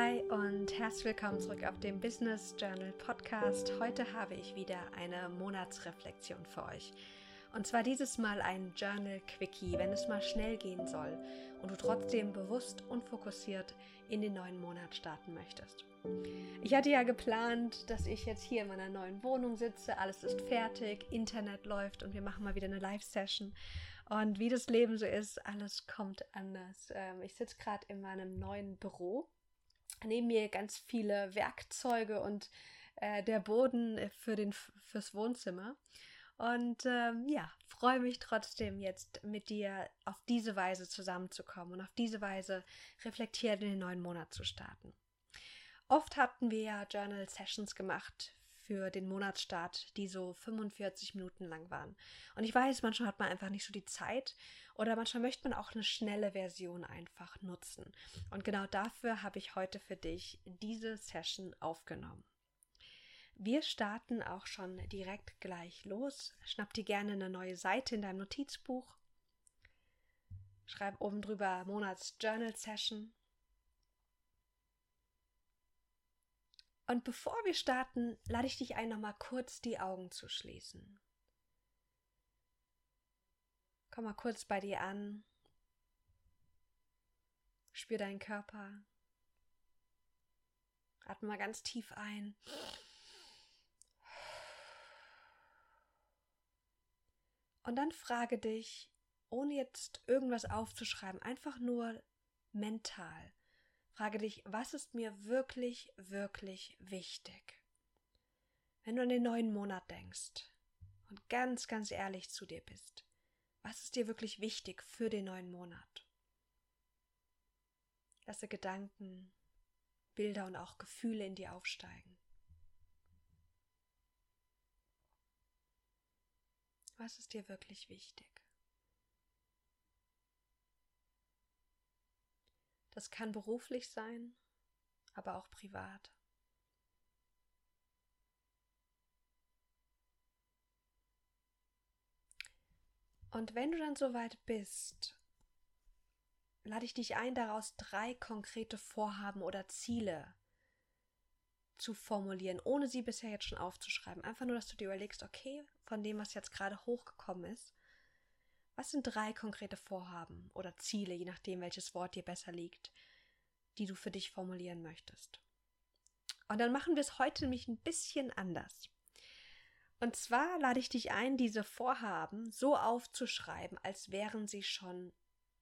Hi und herzlich willkommen zurück auf dem Business Journal Podcast. Heute habe ich wieder eine Monatsreflexion für euch. Und zwar dieses Mal ein Journal Quickie, wenn es mal schnell gehen soll und du trotzdem bewusst und fokussiert in den neuen Monat starten möchtest. Ich hatte ja geplant, dass ich jetzt hier in meiner neuen Wohnung sitze, alles ist fertig, Internet läuft und wir machen mal wieder eine Live-Session. Und wie das Leben so ist, alles kommt anders. Ähm, ich sitze gerade in meinem neuen Büro neben mir ganz viele Werkzeuge und äh, der Boden für den, fürs Wohnzimmer. Und ähm, ja, freue mich trotzdem jetzt mit dir auf diese Weise zusammenzukommen und auf diese Weise reflektiert in den neuen Monat zu starten. Oft hatten wir ja Journal Sessions gemacht für den Monatsstart, die so 45 Minuten lang waren. Und ich weiß, manchmal hat man einfach nicht so die Zeit oder manchmal möchte man auch eine schnelle Version einfach nutzen. Und genau dafür habe ich heute für dich diese Session aufgenommen. Wir starten auch schon direkt gleich los. Schnapp dir gerne eine neue Seite in deinem Notizbuch. Schreib oben drüber Monats Journal Session Und bevor wir starten, lade ich dich ein, nochmal kurz die Augen zu schließen. Komm mal kurz bei dir an. Spür deinen Körper. Atme mal ganz tief ein. Und dann frage dich, ohne jetzt irgendwas aufzuschreiben, einfach nur mental. Frage dich, was ist mir wirklich, wirklich wichtig? Wenn du an den neuen Monat denkst und ganz, ganz ehrlich zu dir bist, was ist dir wirklich wichtig für den neuen Monat? Lasse Gedanken, Bilder und auch Gefühle in dir aufsteigen. Was ist dir wirklich wichtig? Das kann beruflich sein, aber auch privat. Und wenn du dann soweit bist, lade ich dich ein, daraus drei konkrete Vorhaben oder Ziele zu formulieren, ohne sie bisher jetzt schon aufzuschreiben. Einfach nur, dass du dir überlegst, okay, von dem, was jetzt gerade hochgekommen ist, was sind drei konkrete Vorhaben oder Ziele, je nachdem, welches Wort dir besser liegt, die du für dich formulieren möchtest? Und dann machen wir es heute nämlich ein bisschen anders. Und zwar lade ich dich ein, diese Vorhaben so aufzuschreiben, als wären sie schon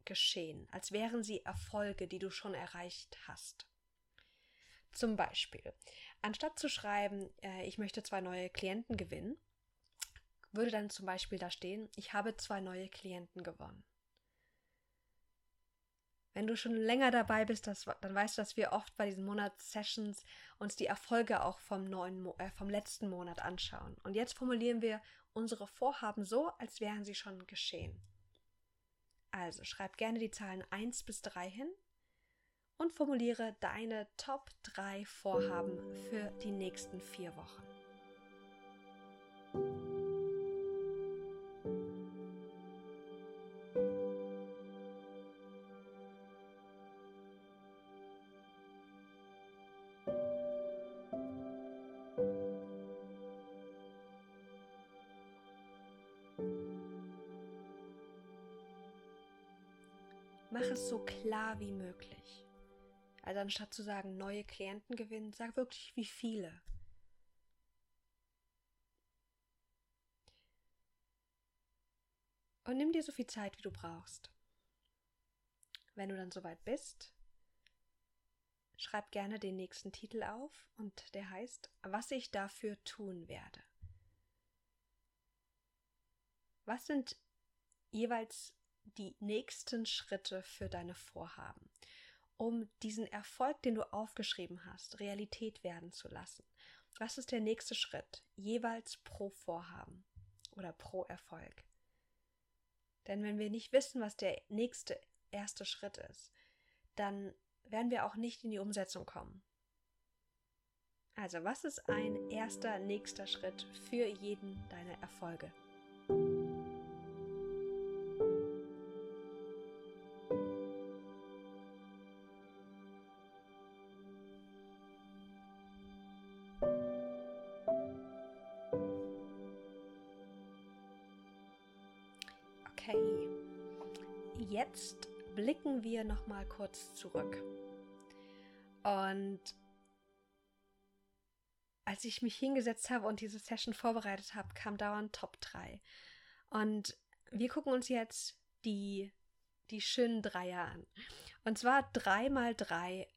geschehen, als wären sie Erfolge, die du schon erreicht hast. Zum Beispiel, anstatt zu schreiben, äh, ich möchte zwei neue Klienten gewinnen, würde dann zum Beispiel da stehen, ich habe zwei neue Klienten gewonnen. Wenn du schon länger dabei bist, das, dann weißt du, dass wir oft bei diesen Monatssessions uns die Erfolge auch vom, neuen, äh, vom letzten Monat anschauen. Und jetzt formulieren wir unsere Vorhaben so, als wären sie schon geschehen. Also schreib gerne die Zahlen 1 bis 3 hin und formuliere deine Top 3 Vorhaben für die nächsten vier Wochen. Mach es so klar wie möglich. Also anstatt zu sagen, neue Klienten gewinnen, sag wirklich, wie viele. Und nimm dir so viel Zeit, wie du brauchst. Wenn du dann soweit bist, schreib gerne den nächsten Titel auf und der heißt, was ich dafür tun werde. Was sind jeweils die nächsten Schritte für deine Vorhaben, um diesen Erfolg, den du aufgeschrieben hast, Realität werden zu lassen. Was ist der nächste Schritt, jeweils pro Vorhaben oder pro Erfolg? Denn wenn wir nicht wissen, was der nächste erste Schritt ist, dann werden wir auch nicht in die Umsetzung kommen. Also, was ist ein erster nächster Schritt für jeden deiner Erfolge? Mal kurz zurück. Und als ich mich hingesetzt habe und diese Session vorbereitet habe, kam dauernd Top 3. Und wir gucken uns jetzt die, die schönen Dreier an. Und zwar drei mal drei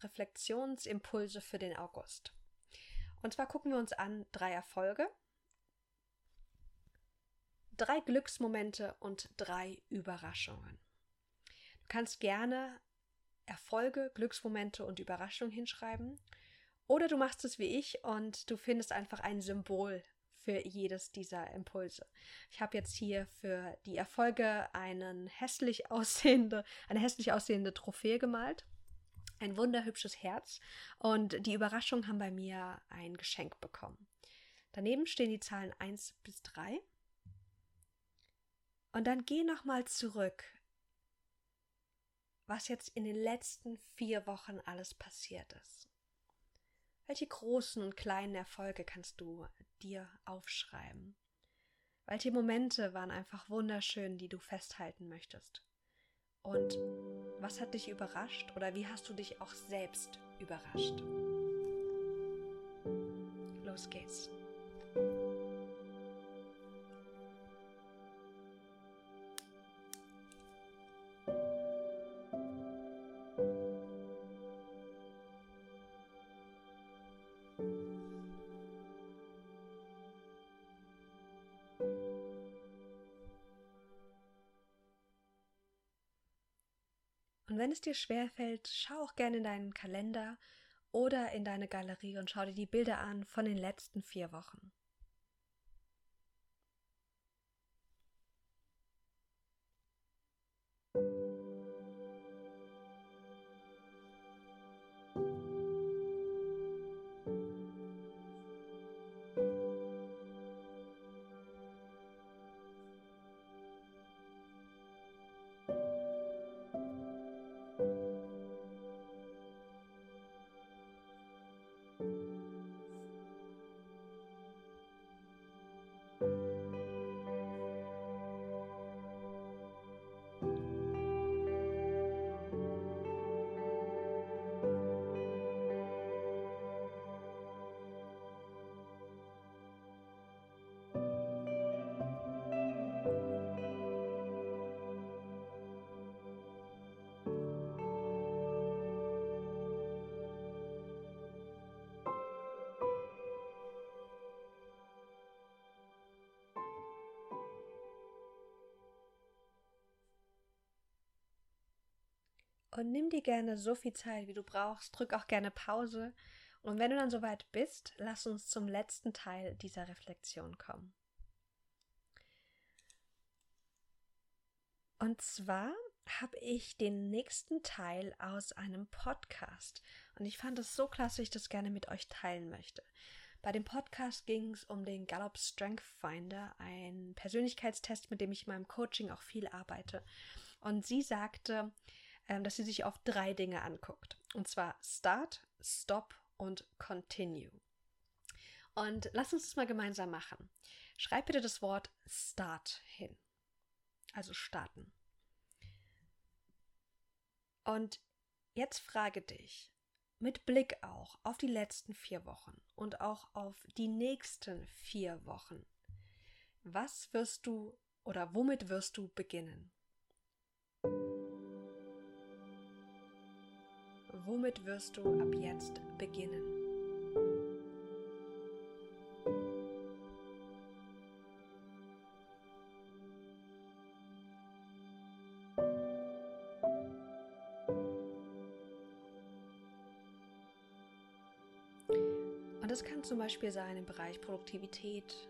Reflexionsimpulse für den August. Und zwar gucken wir uns an drei Erfolge, drei Glücksmomente und drei Überraschungen. Kannst gerne Erfolge, Glücksmomente und Überraschungen hinschreiben. Oder du machst es wie ich und du findest einfach ein Symbol für jedes dieser Impulse. Ich habe jetzt hier für die Erfolge einen hässlich aussehende, eine hässlich aussehende Trophäe gemalt. Ein wunderhübsches Herz. Und die Überraschungen haben bei mir ein Geschenk bekommen. Daneben stehen die Zahlen 1 bis 3. Und dann geh nochmal zurück, was jetzt in den letzten vier Wochen alles passiert ist. Welche großen und kleinen Erfolge kannst du dir aufschreiben? Welche Momente waren einfach wunderschön, die du festhalten möchtest? Und was hat dich überrascht oder wie hast du dich auch selbst überrascht? Los geht's. Und wenn es dir schwerfällt, schau auch gerne in deinen Kalender oder in deine Galerie und schau dir die Bilder an von den letzten vier Wochen. Und nimm dir gerne so viel Zeit, wie du brauchst. Drück auch gerne Pause. Und wenn du dann soweit bist, lass uns zum letzten Teil dieser Reflexion kommen. Und zwar habe ich den nächsten Teil aus einem Podcast. Und ich fand es so klasse, ich das gerne mit euch teilen möchte. Bei dem Podcast ging es um den Gallup Strength Finder, ein Persönlichkeitstest, mit dem ich in meinem Coaching auch viel arbeite. Und sie sagte, dass sie sich auf drei Dinge anguckt. Und zwar Start, Stop und Continue. Und lass uns das mal gemeinsam machen. Schreib bitte das Wort Start hin. Also starten. Und jetzt frage dich, mit Blick auch auf die letzten vier Wochen und auch auf die nächsten vier Wochen, was wirst du oder womit wirst du beginnen? Womit wirst du ab jetzt beginnen? Und das kann zum Beispiel sein im Bereich Produktivität,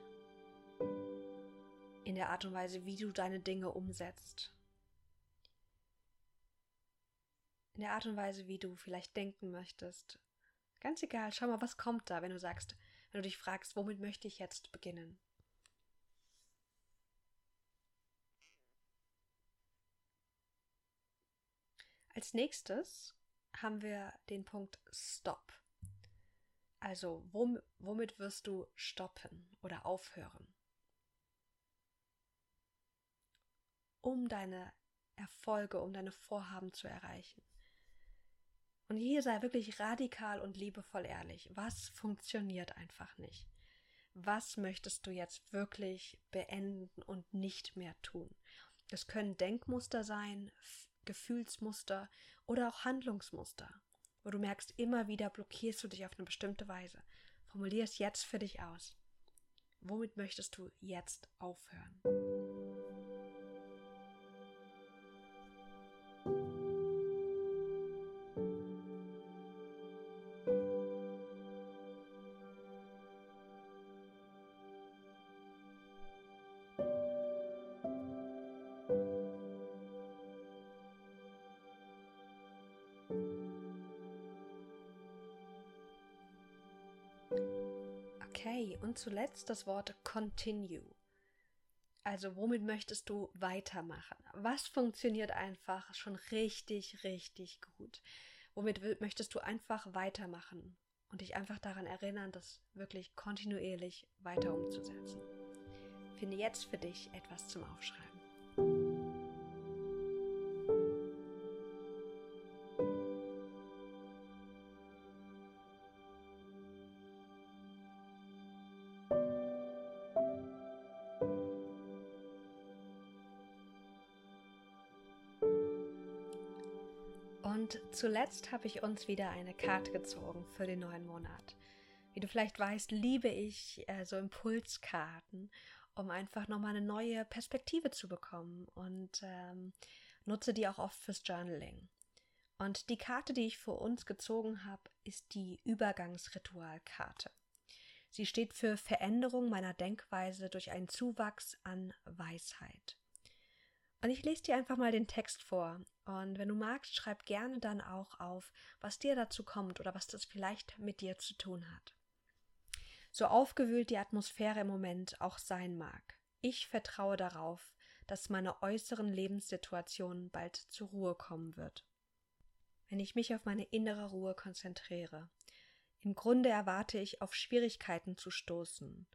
in der Art und Weise, wie du deine Dinge umsetzt in der Art und Weise, wie du vielleicht denken möchtest. Ganz egal, schau mal, was kommt da, wenn du sagst, wenn du dich fragst, womit möchte ich jetzt beginnen? Als nächstes haben wir den Punkt Stop. Also, womit wirst du stoppen oder aufhören? um deine Erfolge, um deine Vorhaben zu erreichen. Und hier sei wirklich radikal und liebevoll ehrlich. Was funktioniert einfach nicht? Was möchtest du jetzt wirklich beenden und nicht mehr tun? Das können Denkmuster sein, Gefühlsmuster oder auch Handlungsmuster, wo du merkst, immer wieder blockierst du dich auf eine bestimmte Weise. Formulier es jetzt für dich aus. Womit möchtest du jetzt aufhören? Okay, und zuletzt das Wort continue. Also womit möchtest du weitermachen? Was funktioniert einfach schon richtig, richtig gut? Womit möchtest du einfach weitermachen und dich einfach daran erinnern, das wirklich kontinuierlich weiter umzusetzen? Finde jetzt für dich etwas zum Aufschreiben. Und zuletzt habe ich uns wieder eine Karte gezogen für den neuen Monat. Wie du vielleicht weißt, liebe ich äh, so Impulskarten, um einfach nochmal eine neue Perspektive zu bekommen und ähm, nutze die auch oft fürs Journaling. Und die Karte, die ich für uns gezogen habe, ist die Übergangsritualkarte. Sie steht für Veränderung meiner Denkweise durch einen Zuwachs an Weisheit. Und ich lese dir einfach mal den Text vor. Und wenn du magst, schreib gerne dann auch auf, was dir dazu kommt oder was das vielleicht mit dir zu tun hat. So aufgewühlt die Atmosphäre im Moment auch sein mag. Ich vertraue darauf, dass meine äußeren Lebenssituationen bald zur Ruhe kommen wird. Wenn ich mich auf meine innere Ruhe konzentriere. Im Grunde erwarte ich, auf Schwierigkeiten zu stoßen,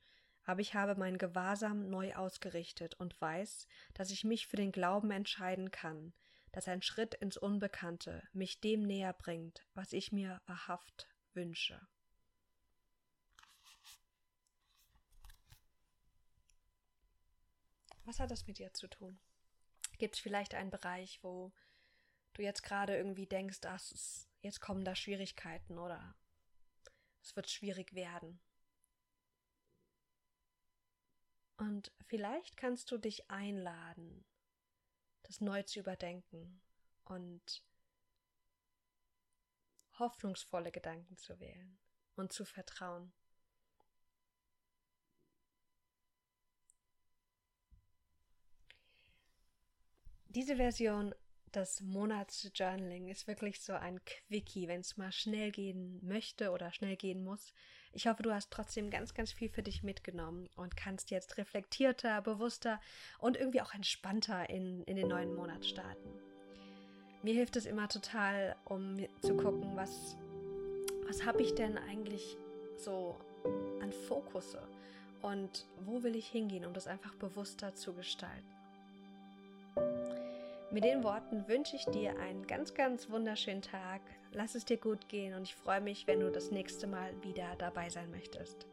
aber ich habe mein Gewahrsam neu ausgerichtet und weiß, dass ich mich für den Glauben entscheiden kann, dass ein Schritt ins Unbekannte mich dem näher bringt, was ich mir wahrhaft wünsche. Was hat das mit dir zu tun? Gibt es vielleicht einen Bereich, wo du jetzt gerade irgendwie denkst, ach, jetzt kommen da Schwierigkeiten oder es wird schwierig werden? Und vielleicht kannst du dich einladen, das neu zu überdenken und hoffnungsvolle Gedanken zu wählen und zu vertrauen. Diese Version das Monatsjournaling ist wirklich so ein Quickie, wenn es mal schnell gehen möchte oder schnell gehen muss. Ich hoffe, du hast trotzdem ganz, ganz viel für dich mitgenommen und kannst jetzt reflektierter, bewusster und irgendwie auch entspannter in, in den neuen Monat starten. Mir hilft es immer total, um zu gucken, was, was habe ich denn eigentlich so an Fokusse und wo will ich hingehen, um das einfach bewusster zu gestalten. Mit den Worten wünsche ich dir einen ganz, ganz wunderschönen Tag. Lass es dir gut gehen und ich freue mich, wenn du das nächste Mal wieder dabei sein möchtest.